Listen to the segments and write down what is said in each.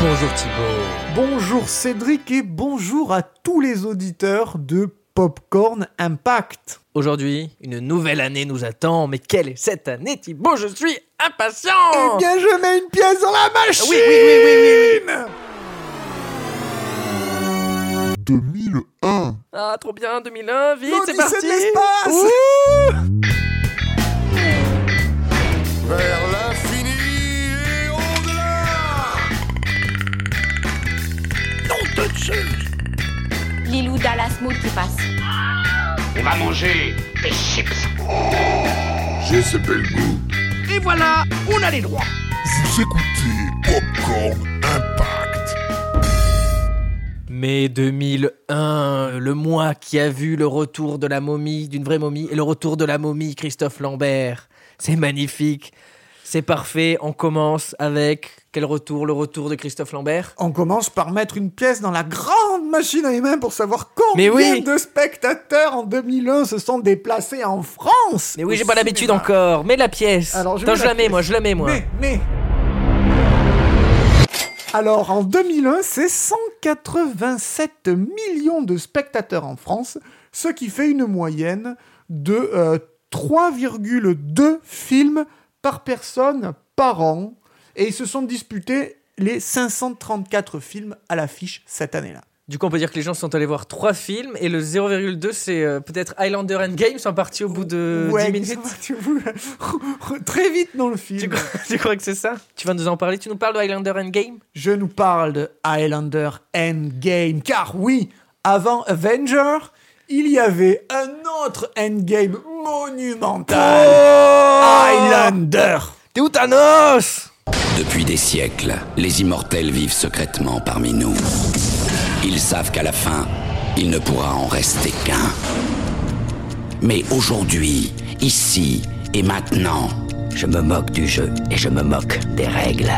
Bonjour Thibaut. Bonjour Cédric et bonjour à tous les auditeurs de Popcorn Impact. Aujourd'hui, une nouvelle année nous attend, mais quelle est cette année Thibaut? Je suis impatient Eh bien, je mets une pièce dans la machine Oui, oui, oui, oui, oui. 2001. Ah, trop bien, 2001, vite, c'est parti de l'espace Ouh Vers Lilou Dallas Mood qui passe. On va manger des chips. J'ai ce bel goût. Et voilà, on a les droits. Vous écoutez Popcorn Impact. Mai 2001, le mois qui a vu le retour de la momie, d'une vraie momie, et le retour de la momie Christophe Lambert. C'est magnifique, c'est parfait. On commence avec quel retour Le retour de Christophe Lambert On commence par mettre une pièce dans la grande machine à humains pour savoir Mais combien oui. de spectateurs en 2001 se sont déplacés en France. Mais oui, j'ai pas l'habitude encore. Mets la pièce. Alors, je Attends, mets je la la mets, pièce. moi, je la mets, moi. Mais, mais... Alors, en 2001, c'est 187 millions de spectateurs en France, ce qui fait une moyenne de euh, 3,2 films par personne par an. Et ils se sont disputés les 534 films à l'affiche cette année-là. Du coup, on peut dire que les gens sont allés voir trois films et le 0,2, c'est euh, peut-être Highlander Endgame, ils sont partis au bout de Ouais, 10 minutes. tu Très vite dans le film. Tu crois, tu crois que c'est ça? Tu vas nous en parler Tu nous parles de Highlander Endgame Je nous parle de Highlander Endgame, car oui, avant Avenger, il y avait un autre Endgame monumental. Highlander. T'es où Thanos? Depuis des siècles, les immortels vivent secrètement parmi nous. Ils savent qu'à la fin, il ne pourra en rester qu'un. Mais aujourd'hui, ici et maintenant, je me moque du jeu et je me moque des règles.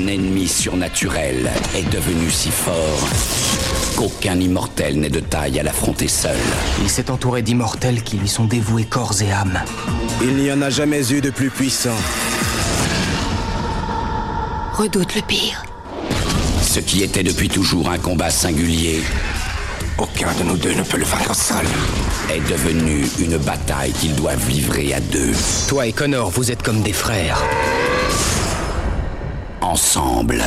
Un ennemi surnaturel est devenu si fort qu'aucun immortel n'est de taille à l'affronter seul. Il s'est entouré d'immortels qui lui sont dévoués corps et âme. Il n'y en a jamais eu de plus puissant. Redoute le pire. Ce qui était depuis toujours un combat singulier Aucun de nous deux ne peut le vaincre seul. est devenu une bataille qu'ils doivent livrer à deux, Toi et Connor, vous êtes comme des frères. Ensemble.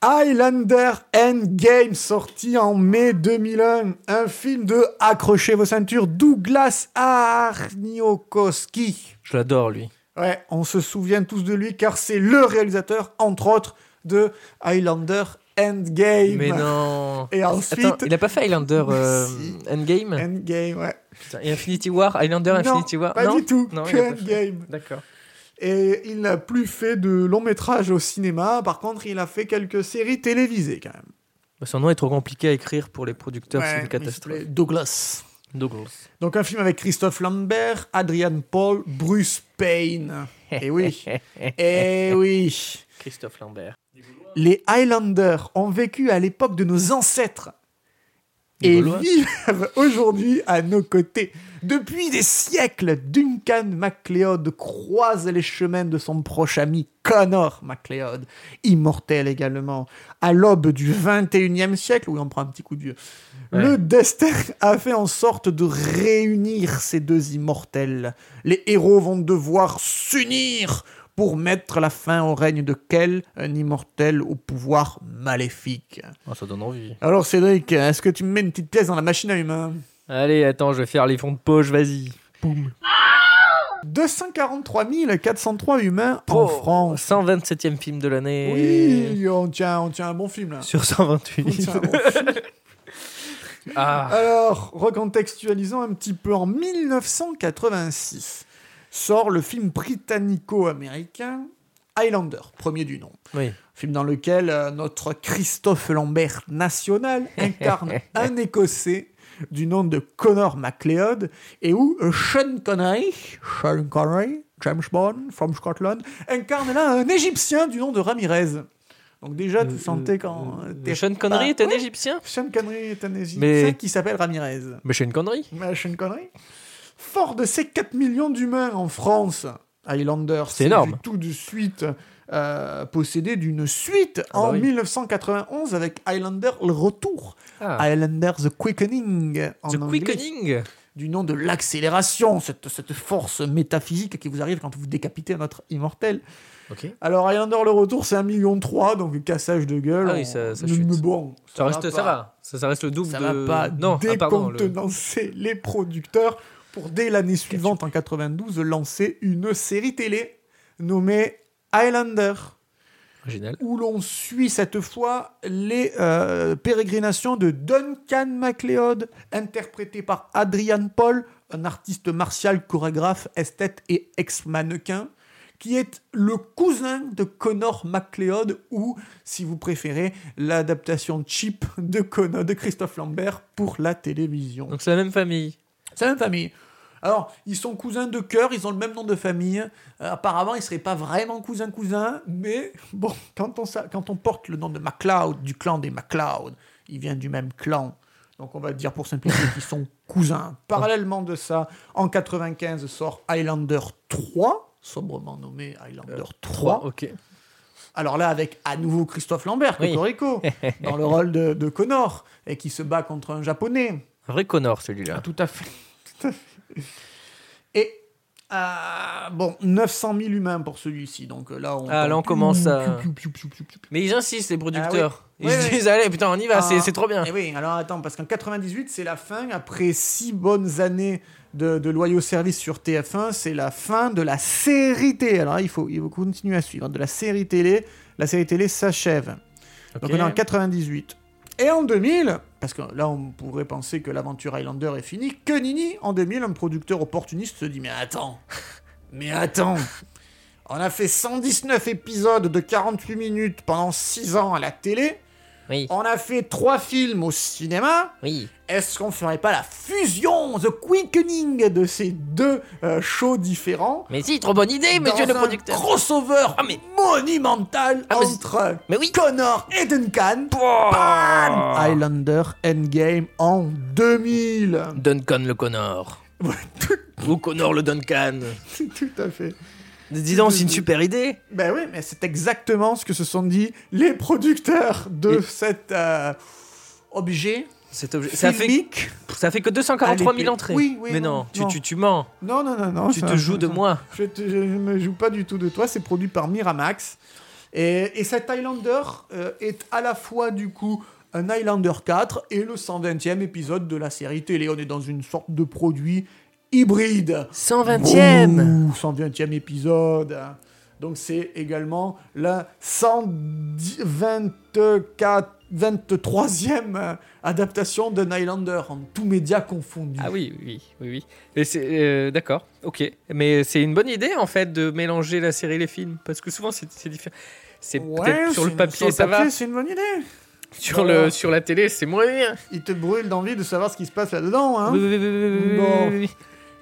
Highlander Endgame, sorti en mai 2001. Un film de, accrochez vos ceintures, Douglas Arniokoski. Je l'adore, lui. Ouais, on se souvient tous de lui car c'est le réalisateur, entre autres, de Highlander Endgame. Mais non. Et ensuite, Attends, il a pas fait Highlander euh. Endgame Endgame, ouais. Putain, Et Infinity War Highlander Non, Infinity War pas non du tout, Non, que. Endgame. D'accord. Et il n'a plus fait de long métrage au cinéma. Par contre, il a fait quelques séries télévisées quand même. Bah, Son nom est trop compliqué à écrire pour les producteurs, c'est une catastrophe. Douglas. Douglas. Donc un film avec Christophe Lambert, Adrian Paul, Bruce Payne. Et oui. Et oui. Christophe Lambert. Les Highlanders ont vécu à l'époque de nos ancêtres et vivent aujourd'hui à nos côtés. Depuis des siècles, Duncan MacLeod croise les chemins de son proche ami Connor MacLeod, immortel également. À l'aube du 21e siècle, oui, on prend un petit coup de vieux, Ouais. le destin a fait en sorte de réunir ces deux immortels. Les héros vont devoir s'unir pour mettre la fin au règne de quel Un immortel au pouvoir maléfique. Oh, ça donne envie. Alors Cédric, est-ce que tu me mets une petite pièce dans la machine à humains? Allez, attends, je vais faire les fonds de poche, vas-y. 243 403 humains en Oh, France. 127e film de l'année. Oui, on tient, on tient un bon film là. Sur On 128. tient un bon film. ah. Alors, recontextualisons un petit peu. En 1986, sort le film britannico-américain Highlander, premier du nom. Oui. Film dans lequel euh, notre Christophe Lambert national incarne un Écossais du nom de Connor MacLeod et où euh, Sean Connery, Sean Connery, James Bond from Scotland, incarne là un Égyptien du nom de Ramirez. Donc déjà, tu sentais quand... euh, t'es Sean Connery est un Égyptien? Sean Connery est un Égyptien Mais- qui s'appelle Ramirez. Mais Sean Connery? Mais Sean Connery? Fort de ces 4 millions d'humains en France, Highlander, C'est énorme. tout de suite euh, possédé d'une suite Ah bah en oui. 1991 avec Highlander le retour. Ah. Highlander The Quickening. en The anglais, Quickening. Du nom de l'accélération, cette, cette force métaphysique qui vous arrive quand vous décapitez un autre immortel. Ok. Alors Highlander le retour, c'est 1,3 million, donc cassage de gueule. Ah oui, ça- mais bon, Ça reste, va ça va. Ça, ça reste le double ça de. va pas non, ah, pardon. le- décontenancer les producteurs pour dès l'année suivante, en 92, lancer une série télé nommée Highlander, Original. où l'on suit cette fois les euh, pérégrinations de Duncan MacLeod, interprété par Adrian Paul, un artiste martial, chorégraphe, esthète et ex-mannequin, qui est le cousin de Connor MacLeod, ou, si vous préférez, l'adaptation cheap de Connor, de Christophe Lambert pour la télévision. Donc c'est la même famille. C'est la même famille. Alors, ils sont cousins de cœur, ils ont le même nom de famille. Euh, apparemment, ils ne seraient pas vraiment cousins-cousins, mais bon, quand on, sa- quand on porte le nom de MacLeod, du clan des MacLeod, il vient du même clan. Donc, on va dire pour simplifier qu'ils sont cousins. Parallèlement de ça, en 95 sort Highlander 3, sobrement nommé Highlander 3. ok. Alors là, avec à nouveau Christophe Lambert, Oui. Cocorico, dans le rôle de, de Connor, et qui se bat contre un japonais. Un vrai Connor celui-là. Fait. Tout à fait. Et euh, bon, 900 000 humains pour celui-ci. Donc euh, là, on, Ah, là, on commence à-. Mais ils insistent les producteurs. Ah oui. Ils Oui, se oui. disent allez putain on y va, c'est Ah, c'est trop bien. Et oui, alors attends, parce qu'en 98, c'est la fin. Après six bonnes années de, de loyaux services sur TF1, c'est la fin de la série télé. Alors là, il faut, il faut continuer à suivre. De la série télé, la série télé s'achève. Donc on est en 98. Et en 2000, parce que là on pourrait penser que l'aventure Highlander est finie, que nini, en 2000, un producteur opportuniste se dit Mais attends, mais attends, on a fait 119 épisodes de 48 minutes pendant 6 ans à la télé, Oui. on a fait 3 films au cinéma, Oui. est-ce qu'on ferait pas la fusion, the quickening de ces deux euh, shows différents? Mais si, trop bonne idée, monsieur le un producteur. crossover Ah, mais- monumental Ah, mais entre Mais oui. Connor et Duncan. Bam Highlander Endgame en 2000. Duncan le Connor. Ou Connor le Duncan. Tout à fait. Dis donc, c'est une super idée. Ben oui, mais c'est exactement ce que se sont dit les producteurs de Et- cet euh, objet Cet objet. Ça fait, ça fait que 243 000 Allez, entrées. oui, oui, Mais non, non, tu, tu, tu mens. Non, non, non, non. Tu ça- te joues de ça- moi. Je ne me joue pas du tout de toi, c'est produit par Miramax. Et, et cet Highlander euh, est à la fois du coup un Highlander 4 et le 120e épisode de la série télé. On est dans une sorte de produit hybride. 120e. Ouh, 120e épisode. Donc c'est également la 124, 23e euh, adaptation d'un Highlander en tous médias confondus. Ah oui, oui, oui, oui. Euh, d'accord, ok. Mais c'est une bonne idée en fait de mélanger la série et les films parce que souvent c'est différent. C'est Ouais, peut-être sur le papier sur le ça papier, va, C'est une bonne idée. sur Voilà. le sur la télé c'est moins bien. Il te brûle d'envie de savoir ce qui se passe là-dedans. Hein Oui, oui, oui, oui, oui, oui, Bon.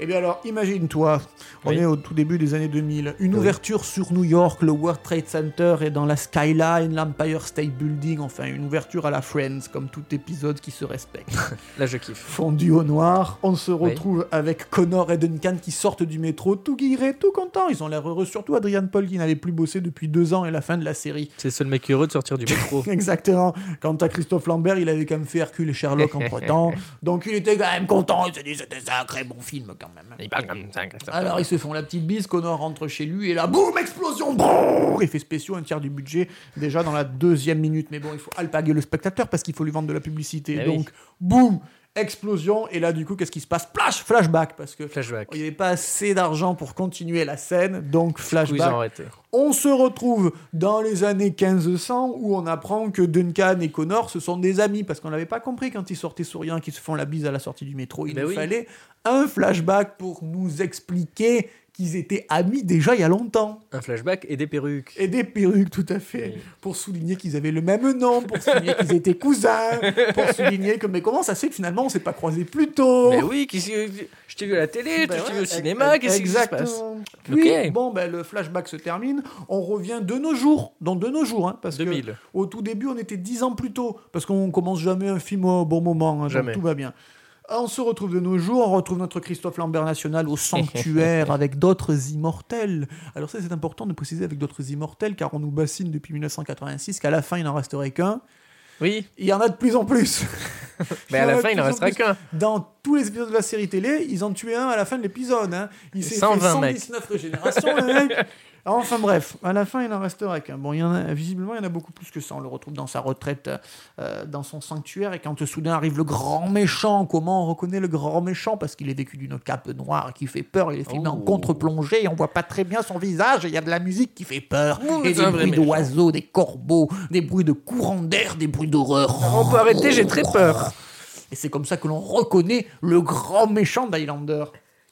Eh bien alors, imagine-toi, on Oui. est au tout début des années 2000, une Oui. ouverture sur New York, le World Trade Center est dans la skyline, l'Empire State Building, enfin une ouverture à la Friends, comme tout épisode qui se respecte. Là je kiffe. Fondu au noir, on se Oui. retrouve avec Connor et Duncan qui sortent du métro, tout guirés, tout contents, ils ont l'air heureux, surtout Adrian Paul qui n'avait plus bossé depuis deux ans et la fin de la série. C'est le seul mec heureux de sortir du métro. Exactement. Quant à Christophe Lambert, il avait quand même fait Hercule et Sherlock entre temps. Donc il était quand même content. Il se dit c'était un sacré bon film quand même. Il parle comme ça, Christophe. Alors ils se font la petite bise, Connor rentre chez lui et là, boum, explosion, brrr, effets spéciaux, un tiers du budget déjà dans la deuxième minute. Mais bon, il faut alpaguer le spectateur parce qu'il faut lui vendre de la publicité. Ah oui. Donc, boum, explosion. Et là, du coup, qu'est-ce qui se passe? Flash, flashback parce que Flashback. il n'y avait pas assez d'argent pour continuer la scène. Donc flashback. On se retrouve dans les années 1500 où on apprend que Duncan et Connor ce sont des amis parce qu'on n'avait pas compris quand ils sortaient souriants qu'ils se font la bise à la sortie du métro. Il Ben nous oui. fallait un flashback pour nous expliquer qu'ils étaient amis déjà il y a longtemps. Un flashback et des perruques. Et des perruques, tout à fait. Oui. Pour souligner qu'ils avaient le même nom, pour souligner qu'ils étaient cousins, pour souligner que, mais comment ça se fait que finalement on s'est pas croisés plus tôt? Mais oui, je t'ai vu à la télé, Ben je t'ai vu au cinéma, qu'est-ce qui se passe? Exactement. Puis, Ok. bon, ben, le flashback se termine. On revient de nos jours, dans de nos jours, hein, parce 2000. que au tout début, on était dix ans plus tôt, parce qu'on commence jamais un film au bon moment, hein, donc Jamais. tout va bien. On se retrouve de nos jours, on retrouve notre Christophe Lambert national au sanctuaire avec d'autres immortels. Alors ça c'est important de préciser avec d'autres immortels car on nous bassine depuis 1986 qu'à la fin il n'en resterait qu'un. Oui, Il y en a de plus en plus. mais à la fin, il plus en restera qu'un. Dans tous les épisodes de la série télé, ils en tuaient un à la fin de l'épisode. Hein. Il s'est fait 120 mecs. 119 régénérations, le mec. Enfin bref, à la fin, il n'en restera qu'un. Bon, il y en a, visiblement, il y en a beaucoup plus que ça. On le retrouve dans sa retraite, euh, dans son sanctuaire. Et quand euh, soudain arrive le grand méchant, comment on reconnaît le grand méchant? Parce qu'il est vécu d'une cape noire qui fait peur. Il est filmé en Oh. contre-plongée et on voit pas très bien son visage. Et il y a de la musique qui fait peur. Et des bruits d'oiseaux, des corbeaux, des bruits de courants d'air, des bruits d'horreur. On peut arrêter, j'ai très peur. Et c'est comme ça que l'on reconnaît le grand méchant d'Highlander.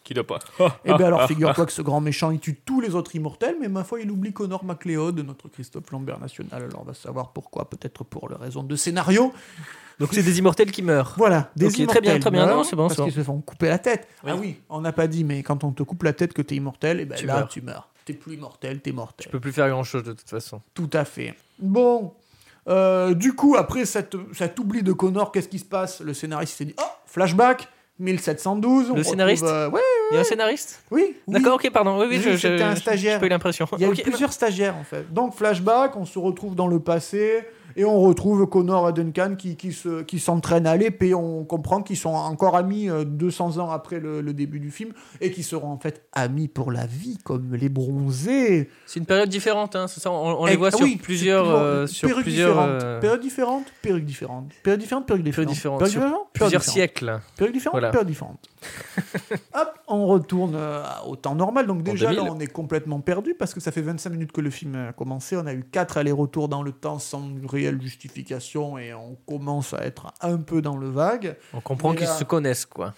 Qui doit pas. Et bien alors, figure-toi que ce grand méchant, il tue tous les autres immortels, mais ma foi, il oublie Connor MacLeod, notre Christophe Lambert national. Alors, on va savoir pourquoi, peut-être pour le raison de scénario. Donc c'est des immortels qui meurent. Voilà, des Ok, très immortels bien, très bien. meurent Non, c'est bon, parce c'est bon. qu'ils se font couper la tête. Oui. Ah oui, on n'a pas dit, mais quand on te coupe la tête que t'es immortel, et ben Tu là, meurs. tu meurs. T'es plus immortel, t'es mortel. Je peux plus faire grand chose de toute façon. Tout à fait. Bon, euh, du coup, après cette, cet oubli de Connor, qu'est-ce qui se passe? Le scénariste s'est dit Oh, flashback 1712. on Le scénariste euh, Ouais, Il y a un scénariste oui. oui. D'accord, ok, pardon. Oui, oui, Oui, c'était un stagiaire. J'ai pas eu l'impression. Il y a eu plusieurs stagiaires en fait. Donc flashback, on se retrouve dans le passé et on retrouve Connor et Duncan qui, qui, se, qui s'entraînent à l'épée. On comprend qu'ils sont encore amis euh, 200 ans après le, le début du film et qui seront en fait amis pour la vie comme les bronzés. C'est une période différente, hein, c'est ça. On, on Et- les voit ah sur oui, plusieurs, euh, sur perruques plusieurs, différentes. euh, Périodes différentes, perruques différentes. Périodes différentes, perruques différentes. différentes, Perruques sur différentes, plusieurs siècles. Périodes différentes, Voilà. périodes différentes. Hop, on retourne euh, au temps normal. Donc déjà là, 2000. on est complètement perdu parce que ça fait 25 minutes que le film a commencé. On a eu quatre allers-retours dans le temps sans réelle justification et on commence à être un peu dans le vague. On comprend qu'ils se connaissent, quoi.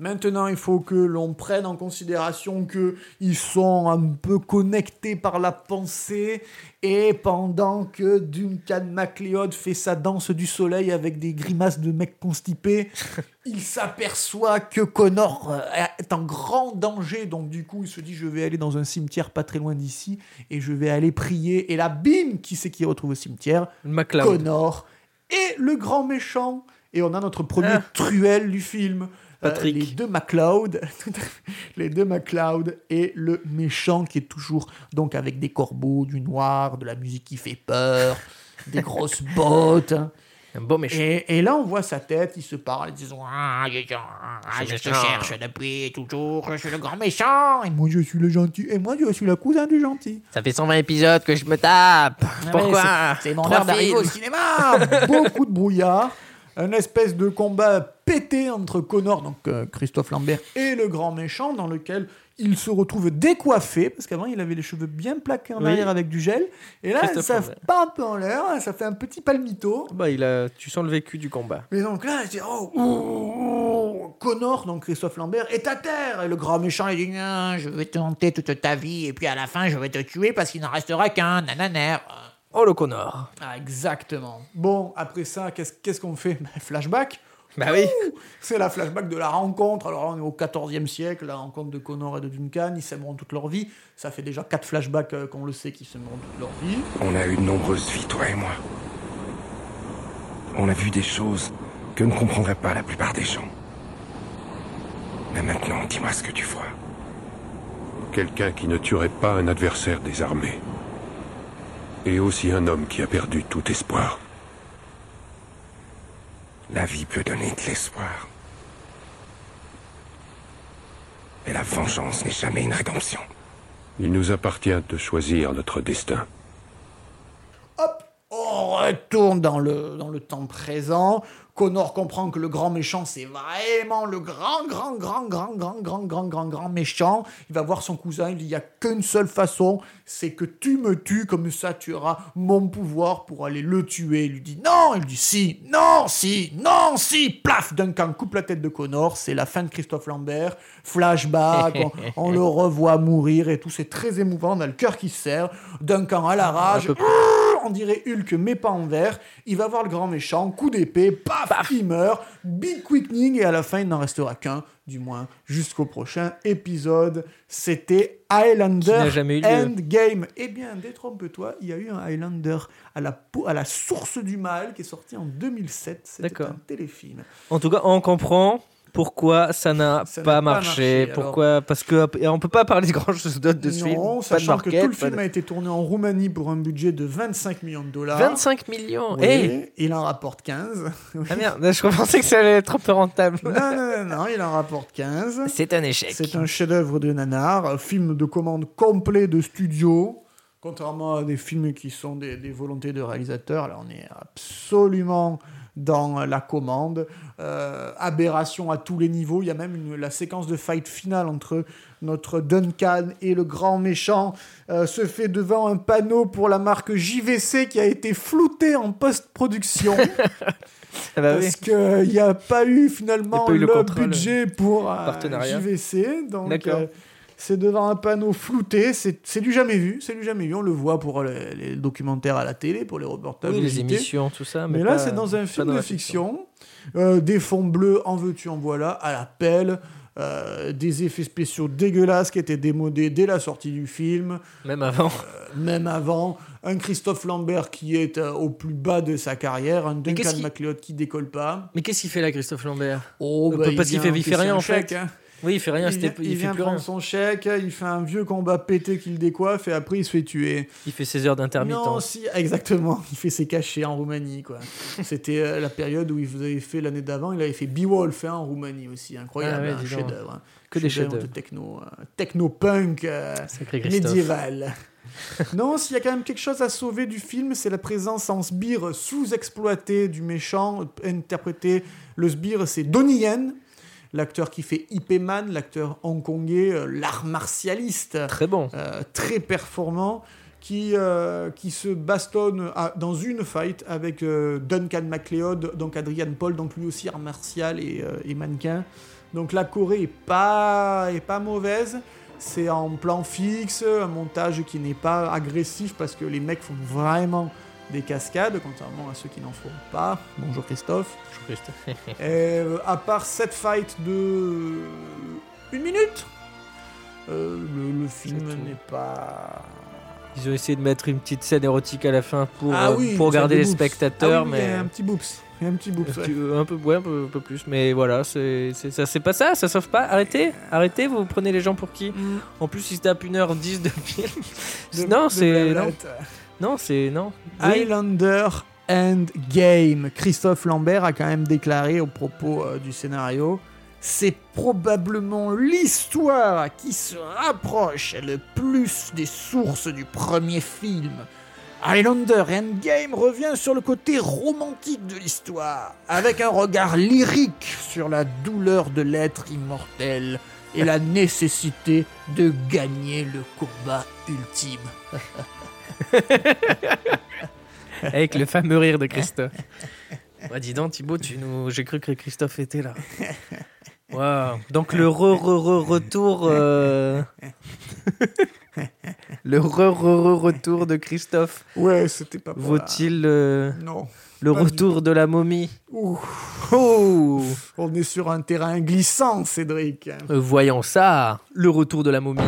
Maintenant, il faut que l'on prenne en considération que ils sont un peu connectés par la pensée et pendant que Duncan MacLeod fait sa danse du soleil avec des grimaces de mec constipé, il s'aperçoit que Connor euh, est en grand danger. Donc du coup, il se dit je vais aller dans un cimetière pas très loin d'ici et je vais aller prier. Et là, bim, qui c'est qui retrouve au cimetière? MacLeod. Connor et le grand méchant. Et on a notre premier Ah. truelle du film. Patrick. les deux MacLeod, les deux MacLeod et le méchant qui est toujours donc avec des corbeaux, du noir, de la musique qui fait peur, des grosses bottes. Un beau méchant. Et, et là, on voit sa tête, ils se parlent, ils disent Ah, je, ah, je te méchant. cherche depuis toujours, je suis le grand méchant, et moi je suis le gentil, et moi je suis le cousin du gentil. Ça fait 120 épisodes que je me tape. Pourquoi Ah C'est c'est mon heure d'arriver au cinéma Beaucoup de brouillard, un espèce de combat pété entre Connor, donc euh, Christophe Lambert, et le grand méchant, dans lequel il se retrouve décoiffé, parce qu'avant il avait les cheveux bien plaqués en Oui. arrière avec du gel, et là ça part un peu en l'air, ça fait un petit palmito. Bah, il a... Tu sens le vécu du combat. Mais donc là, je dis, oh, oh, Connor, donc Christophe Lambert, est à terre. Et le grand méchant, il dit, Non, je vais te hanter toute ta vie, et puis à la fin, je vais te tuer parce qu'il n'en restera qu'un, nananer. Oh, le Connor. Ah, exactement. Bon, après ça, qu'est-ce qu'on fait? Flashback. Bah oui. C'est la flashback de la rencontre. Alors là, on est au 14e siècle, la rencontre de Connor et de Duncan. Ils s'aimeront toute leur vie. Ça fait déjà quatre flashbacks euh, qu'on le sait qu'ils s'aimeront toute leur vie. On a eu de nombreuses vies, toi et moi. On a vu des choses que ne comprendraient pas la plupart des gens. Mais maintenant, dis-moi ce que tu vois. Quelqu'un qui ne tuerait pas un adversaire désarmé. Et aussi un homme qui a perdu tout espoir. La vie peut donner de l'espoir. Mais la vengeance n'est jamais une rédemption. Il nous appartient de choisir notre destin. Retourne dans le, dans le temps présent. Connor comprend que le grand méchant, c'est vraiment le grand, grand, grand, grand, grand, grand, grand, grand, grand méchant. Il va voir son cousin, il n'y a qu'une seule façon, c'est que tu me tues, comme ça tu auras mon pouvoir pour aller le tuer. Il lui dit non, il lui dit si, non, si, non, si, plaf, Duncan coupe la tête de Connor, c'est la fin de Christophe Lambert, flashback, on, on le revoit mourir et tout, c'est très émouvant, on a le cœur qui se serre, Duncan à la rage. On dirait Hulk mais pas en vert. Il va voir le grand méchant, coup d'épée, paf, il meurt, big quickening et à la fin il n'en restera qu'un, du moins jusqu'au prochain épisode. C'était Highlander jamais eu. Endgame. Eh bien, détrompe-toi, il y a eu un Highlander à la, à la source du mal qui est sorti en 2007. C'était un téléfilm. En tout cas, on comprend Pourquoi ça n'a pas pas marché, marché, Pourquoi Parce que on peut pas parler de grand chose d'autre de ce film. Non, Pas de sachant que market, tout le film de- a été tourné en Roumanie pour un budget de 25 millions de dollars. 25 millions. Oui, Eh il en rapporte 15. Ah merde, je pensais que ça allait être un peu rentable. non, non, non, non, il en rapporte 15. C'est un échec. C'est un chef-d'œuvre de nanar, un film de commande complet de studio. Contrairement à des films qui sont des, des volontés de réalisateurs, là on est absolument dans la commande. Euh, aberration à tous les niveaux. Il y a même une- la séquence de fight finale entre notre Duncan et le grand méchant euh, se fait devant un panneau pour la marque JVC qui a été flouté en post-production. Ah bah oui. Parce qu'il n'y a pas eu finalement pas eu le, budget pour euh. JVC. Donc, D'accord. euh, c'est devant un panneau flouté. C'est du jamais vu. C'est du jamais vu. On le voit pour les, les documentaires à la télé, pour les reportages. Oui, les émissions, tout ça. Mais, Mais là, c'est dans un film dans de fiction. Euh, des fonds bleus, en veux-tu, en voilà, à la pelle. Euh, des effets spéciaux dégueulasses qui étaient démodés dès la sortie du film Même avant. même avant, un Christophe Lambert qui est euh, au plus bas de sa carrière, un Duncan qui- MacLeod qui décolle pas. Mais qu'est-ce qu'il fait là, Christophe Lambert? Oh, Euh, bah, parce qu'il fait- il fait rien, en chèque, fait. hein. Oui, il fait rien. Il, vient, Il, il fait plus prendre rien. son chèque, il fait un vieux combat pété qui le décoiffe et après il se fait tuer. Il fait ses heures Non, d'intermittence. si, exactement. Il fait ses cachets en Roumanie, quoi. C'était euh, la période où il vous avait fait l'année d'avant. Il avait fait Beowulf hein, en Roumanie aussi, incroyable, Ah ouais, un donc. chef-d'œuvre. hein. Que des chefs-d'œuvre. de techno, euh, techno-punk. euh, Sacré Christophe. médiéval. non, s'il y a quand même quelque chose à sauver du film, c'est la présence en sbire sous-exploité du méchant, interprété. Le sbire, c'est Donnie Yen, l'acteur qui fait Ip Man, l'acteur hongkongais, euh, l'art martialiste, Très bon. euh, très performant, qui, euh, qui se bastonne à- dans une fight avec Duncan MacLeod, donc Adrian Paul, donc lui aussi art martial et, et mannequin. Donc la Corée est pas, est pas mauvaise. C'est en plan fixe, un montage qui n'est pas agressif parce que les mecs font vraiment des cascades, contrairement à ceux qui n'en font pas. Bonjour Christophe. Bonjour, Christophe. Euh, à part cette fight de une minute, euh, le, le film n'est pas. Ils ont essayé de mettre une petite scène érotique à la fin pour, Ah euh, pour garder les boops. spectateurs, Ah oui, mais Il y a un petit boops. Il y a un petit boops. un, ouais. petit- un peu, ouais, un peu, un peu plus. Mais voilà, c'est c'est- ça, c'est pas ça, ça sauve pas. Arrêtez, arrêtez, vous prenez les gens pour qui Mm. En plus, ils se tapent 1h10 de film. Non, c'est. Non, c'est. Non. Highlander Endgame. Christophe Lambert a quand même déclaré au propos euh, du scénario c'est probablement l'histoire qui se rapproche le plus des sources du premier film. Highlander Endgame revient sur le côté romantique de l'histoire, avec un regard lyrique sur la douleur de l'être immortel et la nécessité de gagner le combat ultime. Avec le fameux rire de Christophe. Ouais, dis donc, Thibaut, tu nous... j'ai cru que Christophe était là. Waouh. Donc le re, re, re, retour. euh, le re, re, re, retour de Christophe Ouais, c'était pas vaut-il euh, Non. Le retour de la momie Ouh, Oh on est sur un terrain glissant, Cédric. Euh, Voyons ça, le retour de la momie.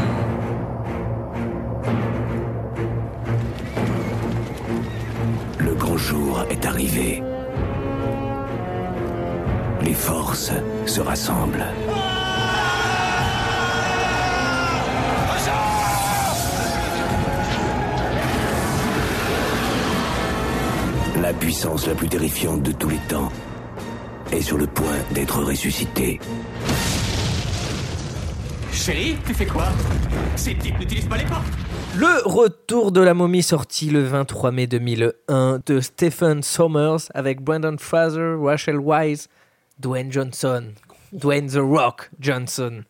Le grand jour est arrivé. Les forces se rassemblent. La puissance la plus terrifiante de tous les temps est sur le point d'être ressuscitée. Chérie, tu fais quoi? Ces types n'utilisent pas les portes Le retour de la momie sorti le 23 mai 2001 de Stephen Sommers avec Brandon Fraser, Rachel Wise, Dwayne Johnson, Dwayne The Rock Johnson.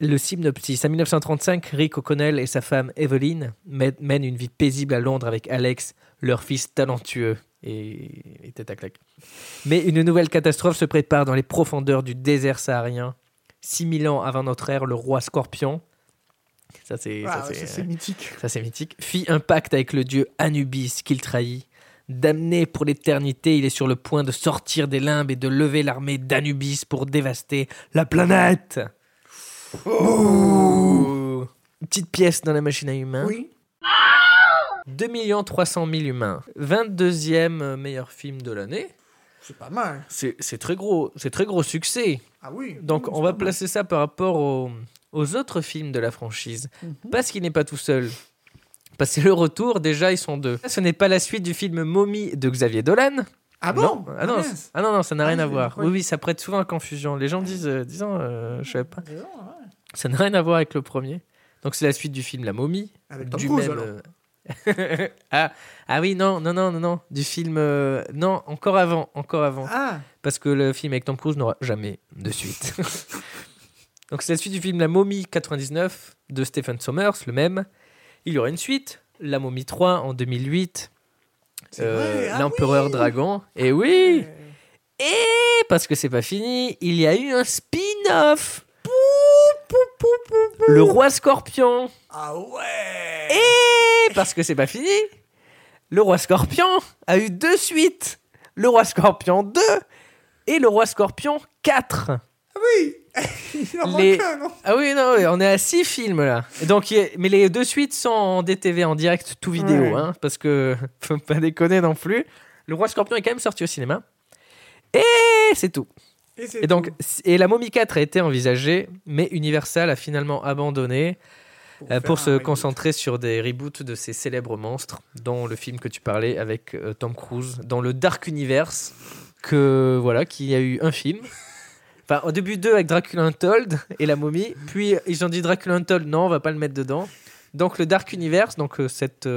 Le synopsis. En 1935, Rick O'Connell et sa femme Evelyn mè- mènent une vie paisible à Londres avec Alex, leur fils talentueux. Et, et tête à claque. Mais une nouvelle catastrophe se prépare dans les profondeurs du désert saharien. 6000 ans avant notre ère, le roi Scorpion, ça c'est ça, c'est mythique. ça c'est mythique, fit un pacte avec le dieu Anubis qu'il trahit. Damné pour l'éternité, il est sur le point de sortir des limbes et de lever l'armée d'Anubis pour dévaster la planète. Oh. Une petite pièce dans la machine à humains. Oui. 2 300 000 humains. 22e meilleur film de l'année. C'est pas mal. C'est c'est très gros, c'est très gros succès. Ah oui. Donc oui, on va mal. placer ça par rapport aux, aux autres films de la franchise. Mhm. Parce qu'il n'est pas tout seul. Parce que c'est le retour, déjà ils sont deux. Ce n'est pas la suite du film Mommy de Xavier Dolan. Ah bon non. Ah, non, mince. c- ah non, non, ça n'a Ah, rien à voir. Oui, oui, ça prête souvent à confusion. Les gens disent, euh, disant, euh, je savais pas. Ça n'a rien à voir avec le premier. Donc c'est la suite du film La Momie. Avec Tom du Cruise, même, alors. euh, ah, ah oui, non, non, non, non, non. Du film. euh, Non, encore avant, encore avant. Ah, Parce que le film avec Tom Cruise n'aura jamais de suite. Donc c'est la suite du film La Momie 99 de Stephen Sommers, le même. Il y aura une suite, La Momie 3 en 2008. C'est euh, ah L'Empereur oui. Dragon. Et oui Et parce que c'est pas fini, il y a eu un spin-off Le Roi Scorpion ah ouais. Et parce que c'est pas fini, le Roi Scorpion a eu deux suites. Le Roi Scorpion 2 et le Roi Scorpion 4. oui. Il en Les- manque un, non? Ah oui, non, on est à six films là. Et Donc, a- mais les deux suites sont en DTV, en direct, tout vidéo, Ouais. hein, parce que faut pas déconner non plus. Le Roi Scorpion est quand même sorti au cinéma. Et c'est tout. Et, donc, tout. et la Momie 4 a été envisagée, mais Universal a finalement abandonné pour, euh, pour se concentrer sur des reboots de ces célèbres monstres, dont le film que tu parlais avec euh, Tom Cruise, dans le Dark Universe, que voilà, qui a eu un film. Enfin, au début deux avec Dracula Untold et la momie, puis ils ont dit Dracula Untold, non, on va pas le mettre dedans. Donc le Dark Universe, donc euh, cette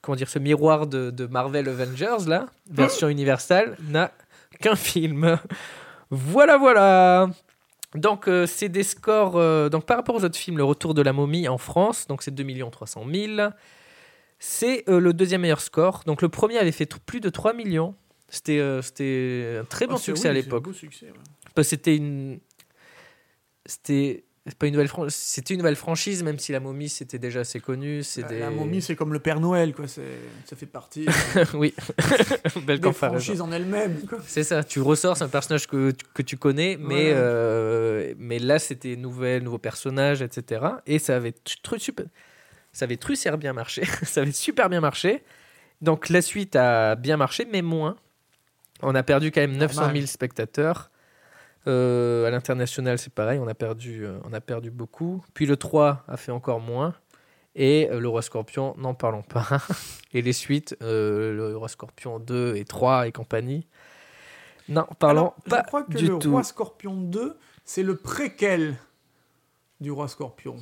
comment dire, ce miroir de, de Marvel Avengers là, version universelle, n'a qu'un film. Voilà, voilà. Donc, euh, c'est des scores. euh, donc, par rapport aux autres films, Le Retour de la momie en France, donc c'est 2 300 000. C'est euh, le deuxième meilleur score. Donc, le premier avait fait plus de 3 millions. C'était c'était un très bon Ah, c'est- succès à oui, l'époque. ouais. C'était une. C'était. C'est Pas une nouvelle C'était une nouvelle franchise, même si la momie c'était déjà assez connu. C'est Bah, des... La momie, c'est comme le Père Noël, quoi. c'est- Ça fait partie oui, belle des franchises en elles-mêmes. quoi. C'est ça, tu ressors, c'est un personnage que, tu- que tu connais, mais, Ouais. euh, mais là c'était nouvelle, nouveau personnage, etc. Et ça avait tru- super, ça avait bien marché, ça avait super bien marché. Donc la suite a bien marché, mais moins. On a perdu quand même 900 000 Normal. spectateurs. Euh, à l'international, c'est pareil, on a, perdu, euh, on a perdu beaucoup. Puis le 3 a fait encore moins. Et euh, le Roi Scorpion, n'en parlons pas. et les suites, le Roi Scorpion 2 et 3 et compagnie. Non, parlons Alors, pas je crois que du le tout. Roi Scorpion 2, c'est le préquel du Roi Scorpion.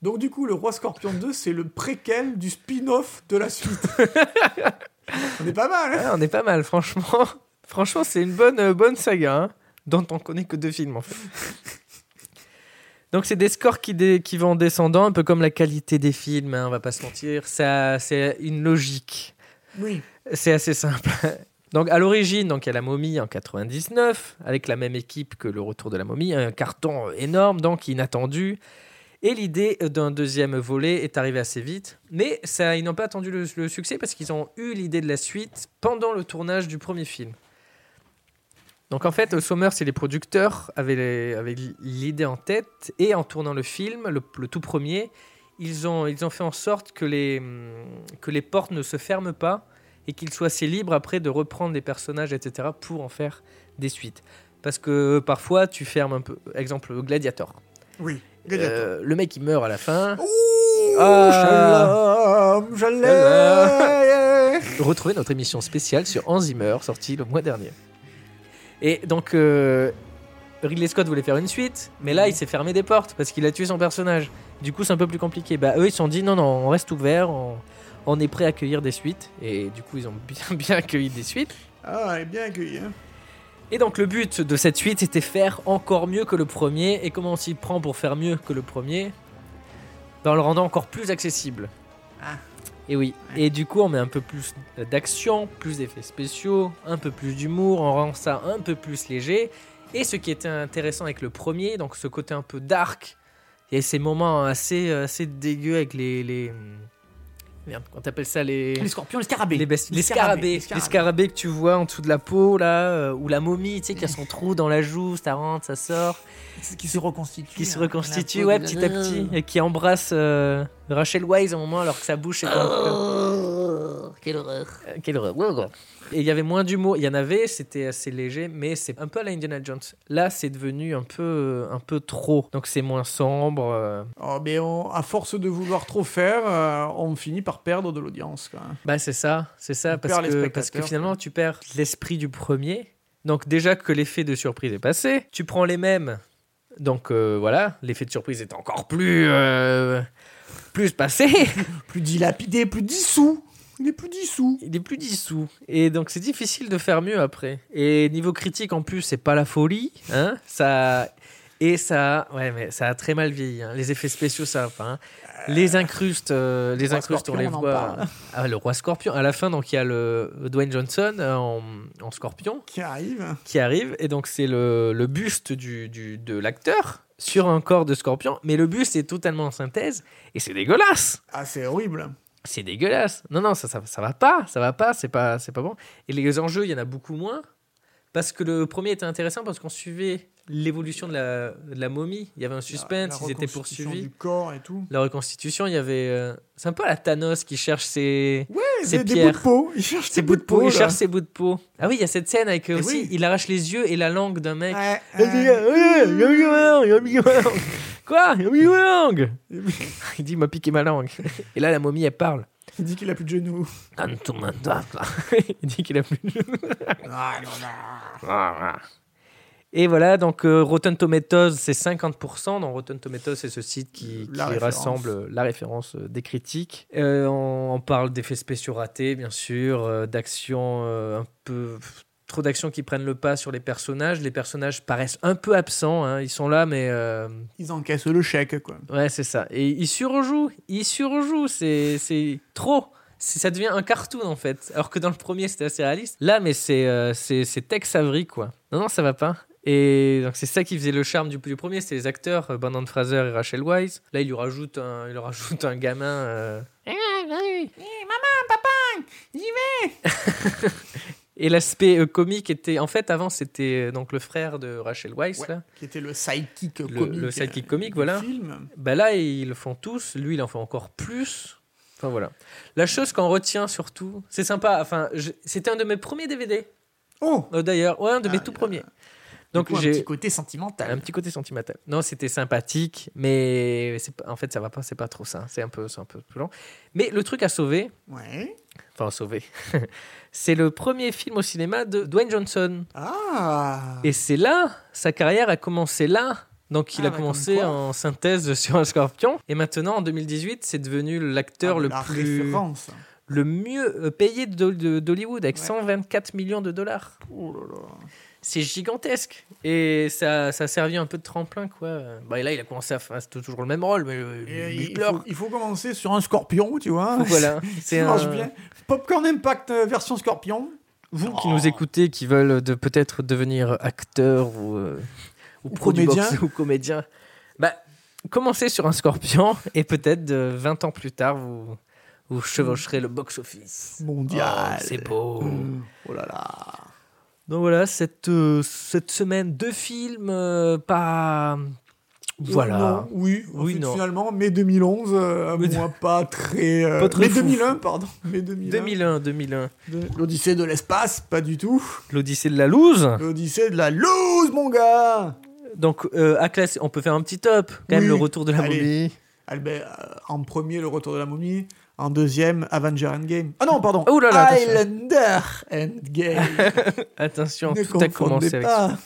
Donc du coup, le Roi Scorpion 2, c'est le préquel du spin-off de la suite. On est pas mal, hein Ouais, on est pas mal, franchement. Franchement, c'est une bonne, bonne saga, hein, dont on connaît que deux films en fait. Donc c'est des scores qui, dé- qui vont en descendant, un peu comme la qualité des films, hein, on va pas se mentir. Ça, c'est une logique. Oui. C'est assez simple. Donc à l'origine, donc il y a la momie en 99 avec la même équipe que le Retour de la momie, un carton énorme donc inattendu. Et l'idée d'un deuxième volet est arrivée assez vite, mais ça, ils n'ont pas attendu le, le succès parce qu'ils ont eu l'idée de la suite pendant le tournage du premier film. Donc en fait, Sommers et les producteurs avaient, l'idée en tête et en tournant le film, le, le tout premier, ils ont, ils ont fait en sorte que les, que les portes ne se ferment pas et qu'ils soient assez libres après de reprendre des personnages, etc., pour en faire des suites. Parce que parfois, tu fermes un peu. Exemple, Gladiator. Oui. Euh, le mec, il meurt à la fin. Ouh, Ah. Shalom, je l'ai. Retrouvez notre émission spéciale sur Hans Zimmer, sortie le mois dernier. Et donc, euh, Ridley Scott voulait faire une suite, mais là, il s'est fermé des portes parce qu'il a tué son personnage. Du coup, c'est un peu plus compliqué. Bah, eux, ils se sont dit non, non, on reste ouvert, on, on est prêt à accueillir des suites. Et du coup, ils ont bien, bien accueilli des suites. Ah, elle est bien accueillie. Hein. Et donc, le but de cette suite, c'était faire encore mieux que le premier. Et comment on s'y prend pour faire mieux que le premier? En le rendant encore plus accessible. Ah. Et oui. Et du coup, on met un peu plus d'action, plus d'effets spéciaux, un peu plus d'humour, on rend ça un peu plus léger. Et ce qui était intéressant avec le premier, donc ce côté un peu dark, et ces moments assez, assez dégueux avec les. les merde, comment t'appelles ça les, Les scorpions, les scarabées. les, besti- Les les scarabées, scarabées, les les scarabées. scarabées que tu vois en dessous de la peau là, euh, ou la momie, tu sais, qui a son trou dans la joue, ça rentre, ça sort, Qui se reconstitue. qui se hein. reconstitue, ouais, petit à petit, et qui embrasse euh, Rachel Weisz à un moment alors que sa bouche est en horreur, quelle horreur. Euh, quelle horreur. Et il y avait moins d'humour. Il y en avait, c'était assez léger, mais c'est un peu à la Indiana Jones. Là, c'est devenu un peu, un peu trop. Donc c'est moins sombre. euh. Oh, mais on- à force de vouloir trop faire, euh, on finit par perdre de l'audience. Bah c'est ça, c'est ça, parce que, parce que finalement tu perds l'esprit du premier. Donc déjà que l'effet de surprise est passé, tu prends les mêmes. Donc euh, voilà, l'effet de surprise est encore plus euh, plus passé. Plus dilapidé, plus dissous. Il est plus dissous. Il est plus dissous. Et donc c'est difficile de faire mieux après. Et niveau critique en plus, c'est pas la folie, hein Ça et ça, ouais, mais ça a très mal vieilli. hein. Les effets spéciaux, ça, enfin, hein. les incrustes, euh, les incrustes, on les voit. Ah, le roi Scorpion. À la fin, donc il y a le Dwayne Johnson euh, en, en Scorpion Qui arrive. qui arrive, et donc c'est le, le buste du, du- de l'acteur sur un corps de Scorpion, mais le buste est totalement en synthèse, et c'est dégueulasse. Ah, c'est horrible. C'est dégueulasse. Non, non, ça, ça, ça va pas, ça va pas, c'est pas, c'est pas bon. Et les enjeux, il y en a beaucoup moins. Parce que le premier était intéressant parce qu'on suivait l'évolution de la, de la momie. Il y avait un suspense, La ils étaient reconstitution poursuivis. du corps et tout. La reconstitution, il y avait. euh, C'est un peu à la Thanos qui cherche ses, Ouais, ses des, bouts de peau. Il cherche ses bouts de peau. Il cherche ses bouts de peau. Ah oui, il y a cette scène avec euh, Eh aussi, oui. il arrache les yeux et la langue d'un mec. Ouais. euh, Quoi? Il a mis ma langue Il dit, il m'a piqué ma langue. Et là, la momie, elle parle. Il dit qu'il a plus de genoux. Il dit qu'il a plus de Ah, non. Et voilà, donc euh, Rotten Tomatoes, c'est 50%. Donc Rotten Tomatoes, c'est ce site qui, rassemble la référence euh, des critiques. Euh, on, on parle d'effets spéciaux ratés, bien sûr, euh, d'actions un peu trop d'actions qui prennent le pas sur les personnages. Les personnages paraissent un peu absents. hein. Ils sont là, mais euh, Ils encaissent le chèque, quoi. ouais, c'est ça. Et ils surjouent. Ils surjouent. C'est c'est trop. Ça devient un cartoon en fait. Alors que dans le premier c'était assez réaliste. Là, mais c'est euh, Tex Avery quoi. Non, non, ça va pas. Et donc c'est ça qui faisait le charme du, du premier, c'est les acteurs, euh, Brandon Fraser et Rachel Weisz. Là, il lui rajoute un, il lui rajoute un gamin. euh, Et l'aspect euh, comique était, en fait, avant c'était euh, donc le frère de Rachel Weisz. Ouais, là. Qui était le sidekick Le- comique. le sidekick euh, comique, du voilà. Film. Bah là, ils le font tous. Lui, il en fait encore plus. Enfin voilà. La chose qu'on retient surtout, c'est sympa. Enfin, je- c'était un de mes premiers DVD. Oh euh, D'ailleurs, ouais, un de mes Ah, tout a- premiers. Donc un petit côté sentimental. un petit côté sentimental. Non, c'était sympathique, mais en fait, ça va pas. C'est pas trop ça. C'est un peu, c'est un peu plus long. Mais le truc à sauver, Ouais. enfin à sauver, c'est le premier film au cinéma de Dwayne Johnson. Ah Et c'est là, sa carrière a commencé là. Donc il Ah, a bah, commencé en synthèse sur un scorpion. Et maintenant, en 2018, c'est devenu l'acteur Ah, le la plus, référence. le mieux euh, payé d'Hollywood avec Ouais. 124 millions de dollars. Oh là là. C'est gigantesque. Et ça, ça a servi un peu de tremplin, quoi. Bah, et là, il a commencé à faire c'est toujours le même rôle, mais euh, Et il, il, pleure. faut, il faut commencer sur un scorpion, tu vois. Voilà. C'est Ça marche un- bien. Popcorn Impact euh, version scorpion. Vous qui Oh. nous écoutez, qui veulent de peut-être devenir acteur ou, euh, ou, Ou comédien. ou comédien, bah, commencez sur un scorpion et peut-être de 20 ans plus tard, vous, vous chevaucherez le box-office. Mondial. Oh, c'est beau. Oh là là. Donc voilà, cette, euh, cette semaine de films, euh, pas. Voilà. Non, oui, Oui, fait, non. finalement, mai 2011, euh, Mais- moi pas très. euh, Pas très mai fou. 2001, pardon. Mai 2001. 2001, 2001. De- L'Odyssée de l'espace, pas du tout. L'Odyssée de la loose. L'Odyssée de la loose, mon gars Donc, euh, à classer, on peut faire un petit top. Quand même, le retour de la Allez. momie. Albert, euh, en premier, le retour de la momie. En deuxième, Avenger Endgame. Ah non, pardon. Oh là là, attention. Highlander Endgame. Attention, ne tout a commencé avec pas. ça.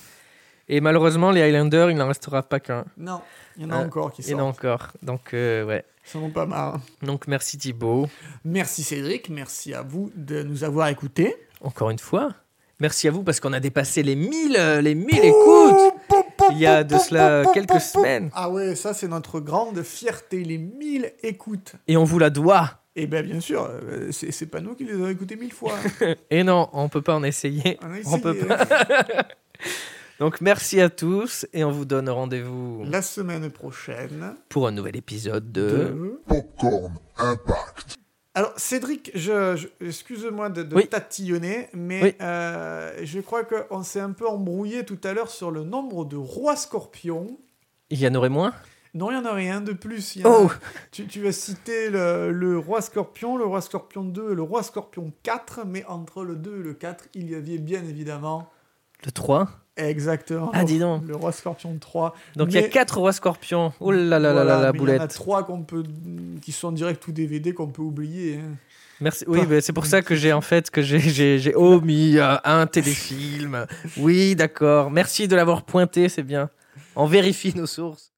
Et malheureusement, les Highlanders, il n'en restera pas qu'un. Non, il y en a Euh, encore qui Il y en a sortent. encore. Donc, euh, ouais. Ils sont pas marre. Donc, merci Thibaut, Merci Cédric, merci à vous de nous avoir écoutés. encore une fois. Merci à vous parce qu'on a dépassé les 1000, euh, les 1000 écoutes. Il y a de cela quelques semaines. Ah ouais, ça c'est notre grande fierté, les 1000 écoutes. Et on vous la doit. Et bien bien sûr, euh, c'est c'est pas nous qui les avons écoutés mille fois. Et non, on peut pas en essayer. On a On peut essayé. pas. Donc, merci à tous et on vous donne rendez-vous La semaine prochaine. pour un nouvel épisode de... de- Popcorn Impact. Alors Cédric, je, je- excuse-moi de, de Oui. tatillonner, mais Oui. euh, je crois qu'on s'est un peu embrouillé tout à l'heure sur le nombre de rois scorpions. Il y en aurait moins? Non, il y en a rien de plus. Il y en a- Oh tu, citer le, le Roi Scorpion, le Roi Scorpion 2 et le Roi Scorpion 4, mais entre le 2 et le 4, il y avait bien évidemment... Le 3 Exactement. Ah, dis donc. Le Roi Scorpion 3. Donc il y a Mais- 4 rois scorpions. Oh là là là Voilà, là la mais Il y en a boulette. trois qu'on peut, qui sont en direct ou DVD qu'on peut oublier. hein. Merci. Oui, bah, c'est pour ça que j'ai en fait que j'ai omis euh, un téléfilm. Oui, d'accord. Merci de l'avoir pointé, c'est bien. On vérifie nos sources.